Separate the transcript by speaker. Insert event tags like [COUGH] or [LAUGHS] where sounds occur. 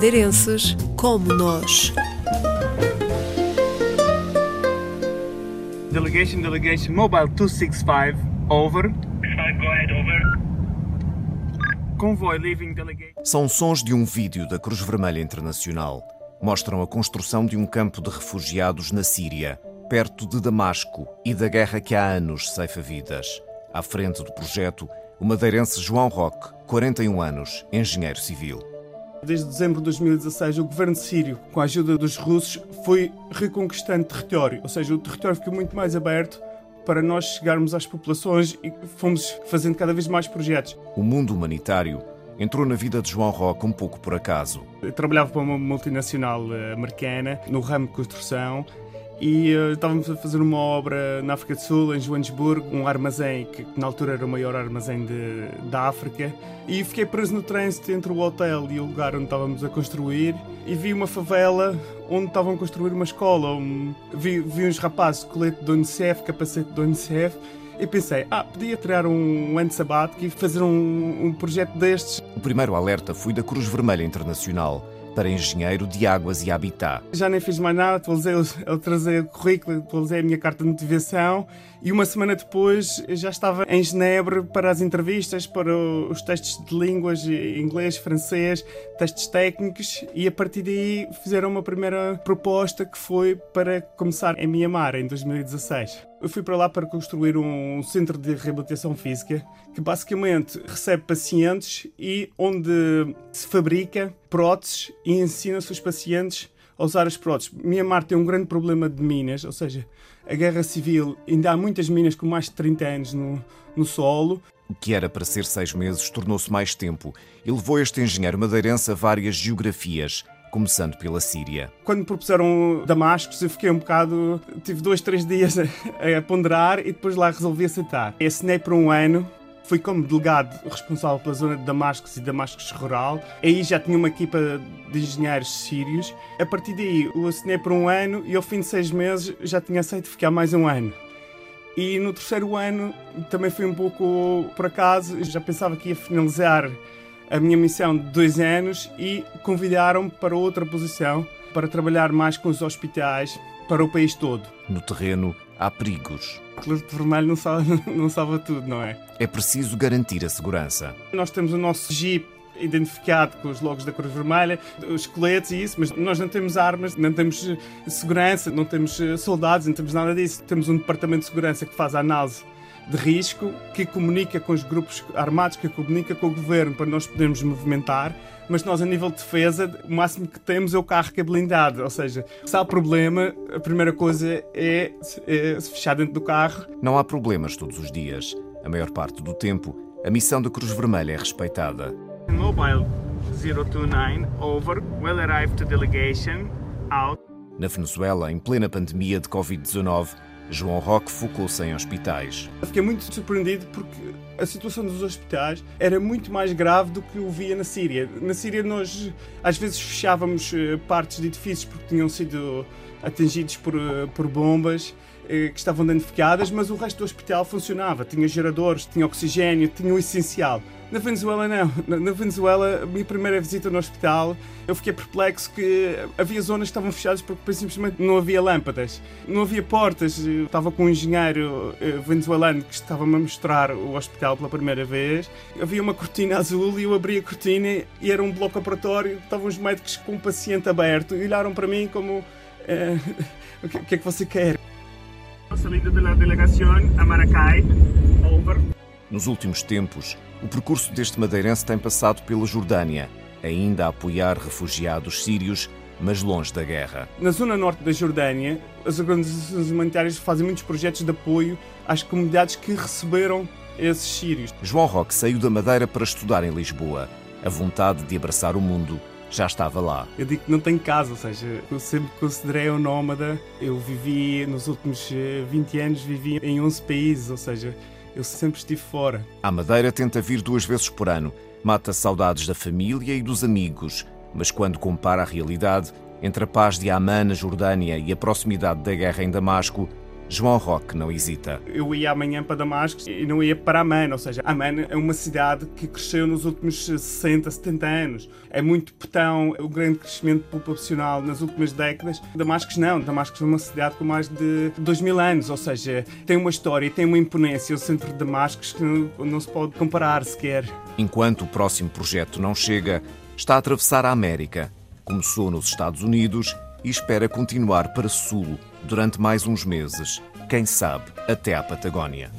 Speaker 1: madeirenses como nós.
Speaker 2: Delegation, delegation, mobile 265, over.
Speaker 3: São sons de um vídeo da Cruz Vermelha Internacional. Mostram a construção de um campo de refugiados na Síria, perto de Damasco e da guerra que há anos ceifa vidas. À frente do projeto, o madeirense João Roque, 41 anos, engenheiro civil.
Speaker 4: Desde dezembro de 2016, o governo sírio, com a ajuda dos russos, foi reconquistando território, ou seja, o território ficou muito mais aberto para nós chegarmos às populações e fomos fazendo cada vez mais projetos.
Speaker 3: O mundo humanitário entrou na vida de João Roque um pouco por acaso.
Speaker 4: Eu trabalhava para uma multinacional eh, americana no ramo de construção e uh, estávamos a fazer uma obra na África do Sul, em Joanesburgo, um armazém que, que na altura era o maior armazém de, da África. E fiquei preso no trânsito entre o hotel e o lugar onde estávamos a construir e vi uma favela onde estavam a construir uma escola. Um, vi, vi uns rapazes colete do Unicef, capacete do Unicef e pensei, ah, podia tirar um ano sabático e fazer um, um projeto destes.
Speaker 3: O primeiro alerta foi da Cruz Vermelha Internacional para engenheiro de águas e habitat.
Speaker 4: Já nem fiz mais nada, atualizei, atualizei o currículo, atualizei a minha carta de motivação e uma semana depois já estava em Genebra para as entrevistas, para os testes de línguas, inglês, francês, testes técnicos e a partir daí fizeram uma primeira proposta que foi para começar em Mianmar em 2016. Eu fui para lá para construir um centro de reabilitação física que basicamente recebe pacientes e onde se fabrica próteses e ensina-se os pacientes a usar as próteses. Mianmar tem um grande problema de minas, ou seja, a guerra civil, ainda há muitas minas com mais de 30 anos no, no solo.
Speaker 3: O que era para ser seis meses tornou-se mais tempo e levou este engenheiro madeirense a várias geografias, começando pela Síria.
Speaker 4: Quando me propuseram Damasco, eu fiquei um bocado. tive dois, três dias a, a ponderar e depois lá resolvi aceitar. Assinei por um ano Fui como delegado responsável pela zona de Damascus e Damascus Rural. Aí já tinha uma equipa de engenheiros sírios. A partir daí, eu assinei por um ano e ao fim de seis meses já tinha aceito ficar mais um ano. E no terceiro ano também foi um pouco por acaso, já pensava que ia finalizar a minha missão de dois anos e convidaram-me para outra posição para trabalhar mais com os hospitais para o país todo.
Speaker 3: No terreno há perigos.
Speaker 4: O colete vermelho não salva, [LAUGHS] não salva tudo, não é?
Speaker 3: É preciso garantir a segurança.
Speaker 4: Nós temos o nosso Jeep identificado com os logos da Cruz Vermelha, os coletes e isso, mas nós não temos armas, não temos segurança, não temos eh, soldados, não temos nada disso. Temos um departamento de segurança que faz a análise de risco, que comunica com os grupos armados, que comunica com o governo para nós podermos movimentar, mas nós, a nível de defesa, o máximo que temos é o carro que é blindado. Ou seja, se há problema, a primeira coisa é, é se fechar dentro do carro.
Speaker 3: Não há problemas todos os dias. A maior parte do tempo, a missão da Cruz Vermelha é respeitada.
Speaker 2: Mobile 029, over. Well arrived to delegation, out.
Speaker 3: Na Venezuela, em plena pandemia de Covid-19, João Roque focou-se em hospitais.
Speaker 4: Fiquei muito surpreendido porque a situação dos hospitais era muito mais grave do que eu via na Síria. Na Síria nós às vezes fechávamos eh, partes de edifícios porque tinham sido atingidos por, eh, por bombas que estavam danificadas, mas o resto do hospital funcionava. Tinha geradores, tinha oxigênio, tinha o essencial. Na Venezuela, não. Na Venezuela, a minha primeira visita no hospital, eu fiquei perplexo que havia zonas que estavam fechadas porque simplesmente não havia lâmpadas, não havia portas. Eu estava com um engenheiro eh, venezuelano que estava-me a mostrar o hospital pela primeira vez. Havia uma cortina azul e eu abri a cortina e era um bloco operatório. Estavam os médicos com um paciente aberto e olharam para mim como: eh, [LAUGHS] o que é que você quer?
Speaker 2: Salindo da delegação a Maracay, over.
Speaker 3: Nos últimos tempos, o percurso deste madeirense tem passado pela Jordânia, ainda a apoiar refugiados sírios, mas longe da guerra.
Speaker 4: Na zona norte da Jordânia, as organizações humanitárias fazem muitos projetos de apoio às comunidades que receberam esses sírios.
Speaker 3: João Roque saiu da Madeira para estudar em Lisboa. A vontade de abraçar o mundo já estava lá.
Speaker 4: Eu digo que não tenho casa, ou seja, eu sempre considerei um nómada. Eu vivi, nos últimos 20 eh, anos, vivi em 11 países, ou seja, eu sempre estive fora.
Speaker 3: A Madeira tenta vir duas vezes por ano. Mata saudades da família e dos amigos. Mas quando compara a realidade entre a paz de Amman, na Jordânia, e a proximidade da guerra em Damasco, João Roque não hesita.
Speaker 4: Eu ia amanhã para Damasco e não ia para Amman, ou seja, Amman é uma cidade que cresceu nos últimos 60, 70 anos. É muito petão, o grande crescimento populacional nas últimas décadas. Damasco não, Damasco é uma cidade com mais de 2 mil anos, ou seja, tem uma história e tem uma imponência, o centro de Damasco, que não, não se pode comparar sequer.
Speaker 3: Enquanto o próximo projeto não chega, está a atravessar a América. Começou nos Estados Unidos e espera continuar para Sul durante mais uns meses, quem sabe até à Patagónia.